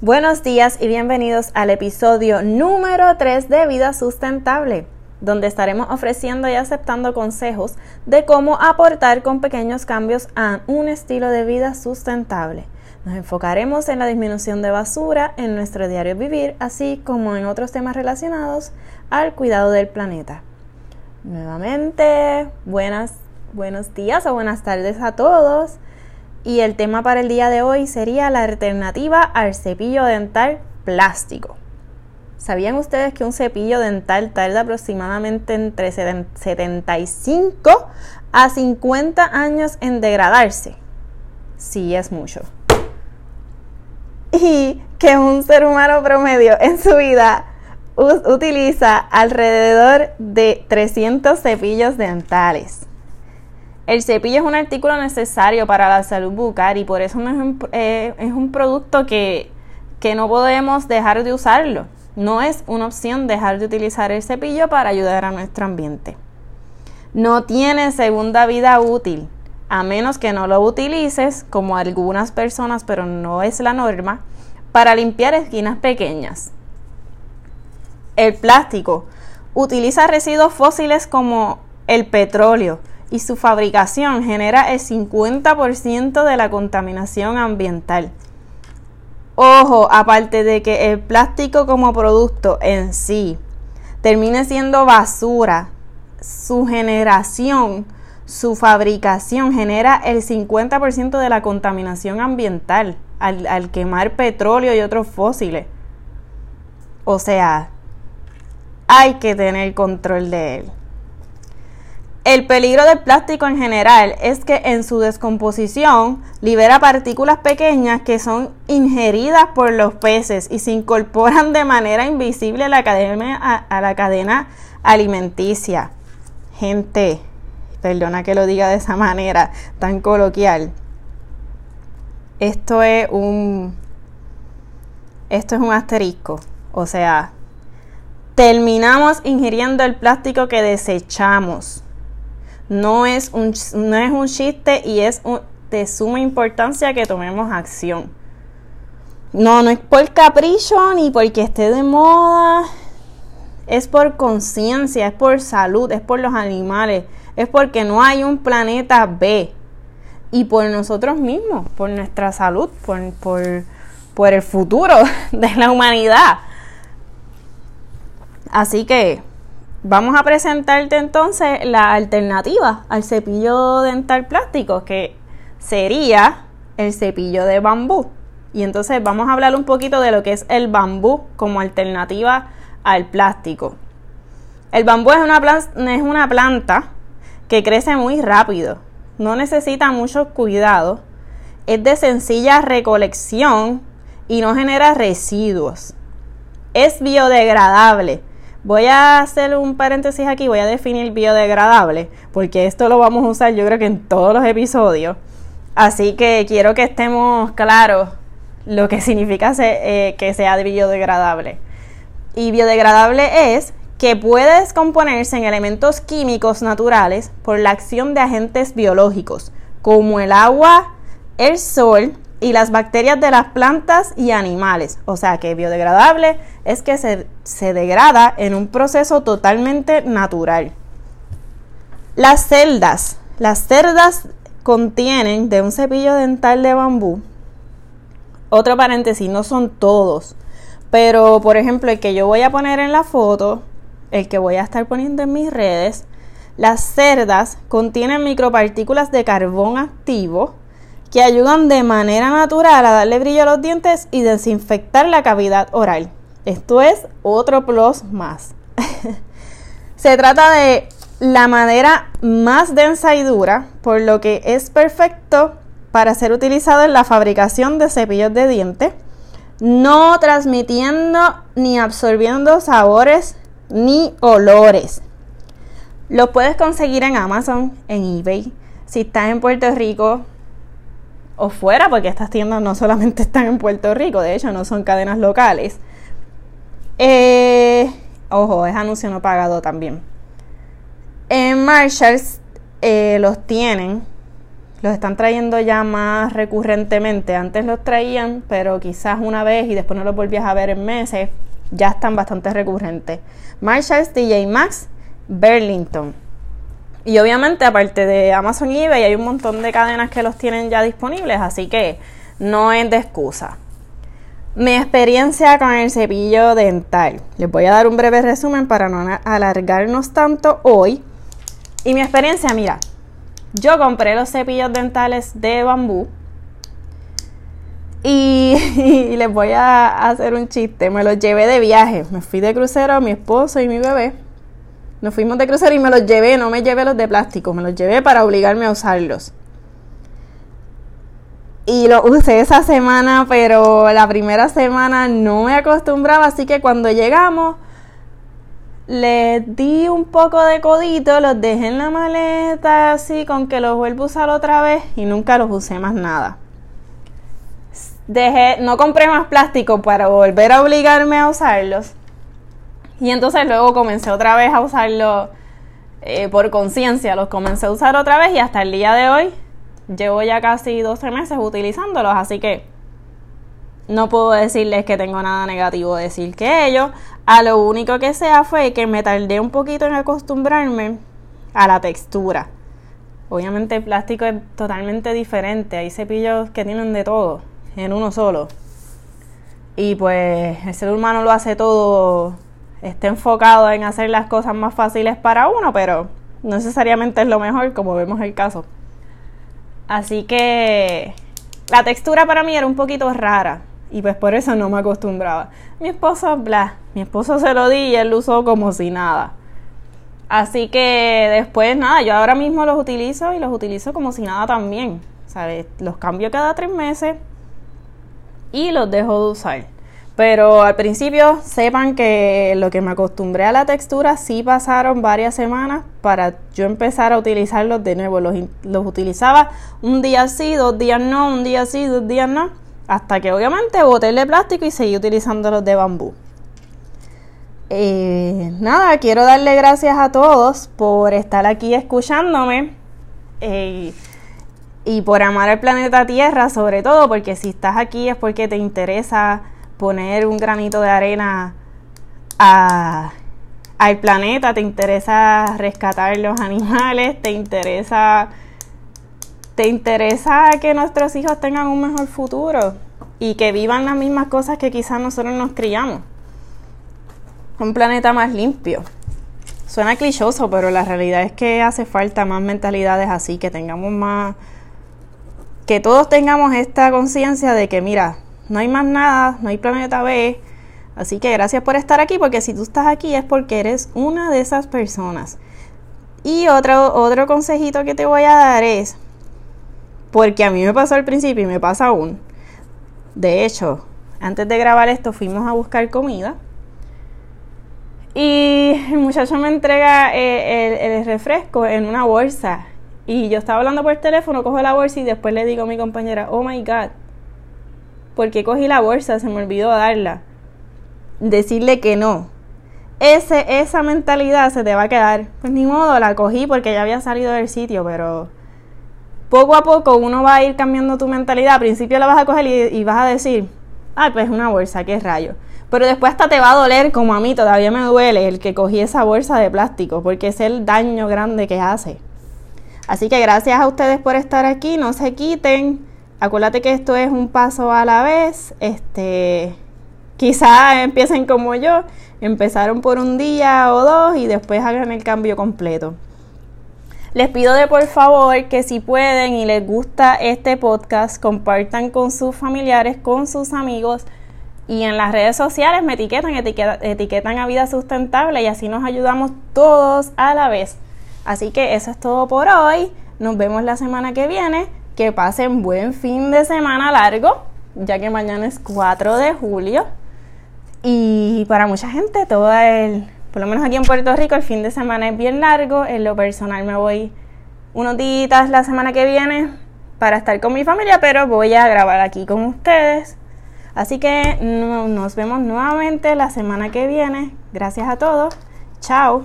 Buenos días y bienvenidos al episodio número 3 de Vida Sustentable, donde estaremos ofreciendo y aceptando consejos de cómo aportar con pequeños cambios a un estilo de vida sustentable. Nos enfocaremos en la disminución de basura en nuestro diario vivir, así como en otros temas relacionados al cuidado del planeta. Nuevamente, buenas, buenos días o buenas tardes a todos. Y el tema para el día de hoy sería la alternativa al cepillo dental plástico. ¿Sabían ustedes que un cepillo dental tarda aproximadamente entre 75 a 50 años en degradarse? Sí, es mucho. Y que un ser humano promedio en su vida utiliza alrededor de 300 cepillos dentales. El cepillo es un artículo necesario para la salud bucal y por eso es un, eh, es un producto que, que no podemos dejar de usarlo. No es una opción dejar de utilizar el cepillo para ayudar a nuestro ambiente. No tiene segunda vida útil, a menos que no lo utilices, como algunas personas, pero no es la norma, para limpiar esquinas pequeñas. El plástico utiliza residuos fósiles como el petróleo, y su fabricación genera el 50% de la contaminación ambiental. Ojo, aparte de que el plástico como producto en sí termine siendo basura, su generación, su fabricación genera el 50% de la contaminación ambiental al, al, quemar petróleo y otros fósiles. O sea, hay que tener control de él. El peligro del plástico en general es que en su descomposición libera partículas pequeñas que son ingeridas por los peces y se incorporan de manera invisible a la cadena, alimenticia. Gente, perdona que lo diga de esa manera tan coloquial. Esto es un esto es un asterisco, o sea, terminamos ingiriendo el plástico que desechamos no es un, no es un chiste y es de suma importancia que tomemos acción. No, no es por capricho ni porque esté de moda. Es por conciencia, es por salud, es por los animales, es porque no hay un planeta B. Y por nosotros mismos, por nuestra salud, por, por, por el futuro de la humanidad. Así que vamos a presentarte entonces la alternativa al cepillo dental plástico, que sería el cepillo de bambú. Y entonces vamos a hablar un poquito de lo que es el bambú como alternativa al plástico. El bambú es una, planta que crece muy rápido, no necesita mucho cuidado, es de sencilla recolección y no genera residuos. Es biodegradable Voy a hacer un paréntesis aquí, voy a definir biodegradable, porque esto lo vamos a usar yo creo que en todos los episodios. Así que quiero que estemos claros lo que significa eh, que sea biodegradable. Y biodegradable es que puede descomponerse en elementos químicos naturales por la acción de agentes biológicos, como el agua, el sol, y las bacterias de las plantas y animales. O sea que biodegradable es que se, se degrada en un proceso totalmente natural. Las celdas. Las cerdas contienen de un cepillo dental de bambú. Otro paréntesis, no son todos. Pero, por ejemplo, el que yo voy a poner en la foto, el que voy a estar poniendo en mis redes, las cerdas contienen micropartículas de carbón activo que ayudan de manera natural a darle brillo a los dientes y desinfectar la cavidad oral. Esto es otro plus más. Se trata de la madera más densa y dura, por lo que es perfecto para ser utilizado en la fabricación de cepillos de dientes, no transmitiendo ni absorbiendo sabores ni olores. Lo puedes conseguir en Amazon, en eBay. Si estás en Puerto Rico, o fuera, porque estas tiendas no solamente están en Puerto Rico, de hecho no son cadenas locales. Eh, ojo, es anuncio no pagado también. En Marshalls eh, los tienen, los están trayendo ya más recurrentemente. Antes los traían, pero quizás una vez y después no los volvías a ver en meses. Ya están bastante recurrentes. Marshalls, TJ Maxx, Burlington. Y obviamente, aparte de Amazon y eBay, hay un montón de cadenas que los tienen ya disponibles, así que no es de excusa. Mi experiencia con el cepillo dental. Les voy a dar un breve resumen para no alargarnos tanto hoy. Y mi experiencia, mira, yo compré los cepillos dentales de bambú. Y, les voy a hacer un chiste. Me los llevé de viaje. Me fui de crucero, mi esposo y mi bebé. Nos fuimos de crucero y me los llevé. No me llevé los de plástico. Me los llevé para obligarme a usarlos. Y lo usé esa semana, pero la primera semana no me acostumbraba, así que cuando llegamos les di un poco de codito, los dejé en la maleta así con que los vuelvo a usar otra vez y nunca los usé más nada. Dejé, no compré más plástico para volver a obligarme a usarlos. Y entonces luego comencé otra vez a usarlos eh, por conciencia, los comencé a usar otra vez y hasta el día de hoy Llevo ya casi 12 meses utilizándolos, así que no puedo decirles que tengo nada negativo decir que ellos. A lo único que sea fue que me tardé un poquito en acostumbrarme a la textura. Obviamente el plástico es totalmente diferente. Hay cepillos que tienen de todo en uno solo. Y pues el ser humano lo hace todo, está enfocado en hacer las cosas más fáciles para uno, pero no necesariamente es lo mejor, como vemos el caso. Así que la textura para mí era un poquito rara y pues por eso no me acostumbraba. Mi esposo, bla, mi esposo se lo di y él lo usó como si nada. Así que después, nada, yo ahora mismo los utilizo y los utilizo como si nada también. ¿Sabes? Los cambio cada tres meses y los dejo de usar. Pero al principio sepan que lo que me acostumbré a la textura sí pasaron varias semanas para yo empezar a utilizarlos de nuevo. Los, utilizaba un día sí, dos días no, un día sí, dos días no. Hasta que obviamente boté el de plástico y seguí utilizando los de bambú. Eh, nada, quiero darle gracias a todos por estar aquí escuchándome. Eh, y por amar el planeta Tierra, sobre todo, porque si estás aquí es porque te interesa poner un granito de arena al planeta, te interesa rescatar los animales, te interesa te interesa que nuestros hijos tengan un mejor futuro y que vivan las mismas cosas que quizás nosotros nos criamos. Un planeta más limpio. Suena clichoso, pero la realidad es que hace falta más mentalidades así, que tengamos más que todos tengamos esta conciencia de que mira, no hay más nada, no hay planeta B. Así que gracias por estar aquí, porque si tú estás aquí es porque eres una de esas personas. Y otro, otro consejito que te voy a dar es, porque a mí me pasó al principio y me pasa aún. De hecho, antes de grabar esto fuimos a buscar comida. Y el muchacho me entrega eh, el, refresco en una bolsa. Y yo estaba hablando por teléfono, cojo la bolsa y después le digo a mi compañera, oh my god, porque cogí la bolsa, se me olvidó darla. Decirle que no. Ese, esa mentalidad se te va a quedar. Pues ni modo, la cogí porque ya había salido del sitio, pero poco a poco uno va a ir cambiando tu mentalidad. Al principio la vas a coger y, vas a decir, ah, pues una bolsa, qué rayo. Pero después hasta te va a doler, como a mí todavía me duele, el que cogí esa bolsa de plástico, porque es el daño grande que hace. Así que gracias a ustedes por estar aquí, no se quiten. Acuérdate que esto es un paso a la vez. Este, quizá empiecen como yo, empezaron por un día o dos y después hagan el cambio completo. Les pido de por favor que si pueden y les gusta este podcast, compartan con sus familiares, con sus amigos y en las redes sociales me etiquetan, etiquetan a vida sustentable y así nos ayudamos todos a la vez. Así que eso es todo por hoy. Nos vemos la semana que viene que pasen buen fin de semana largo, ya que mañana es 4 de julio. Y para mucha gente, todo el, por lo menos aquí en Puerto Rico, el fin de semana es bien largo. En lo personal me voy unos días la semana que viene para estar con mi familia, pero voy a grabar aquí con ustedes. Así que nos vemos nuevamente la semana que viene. Gracias a todos. Chao.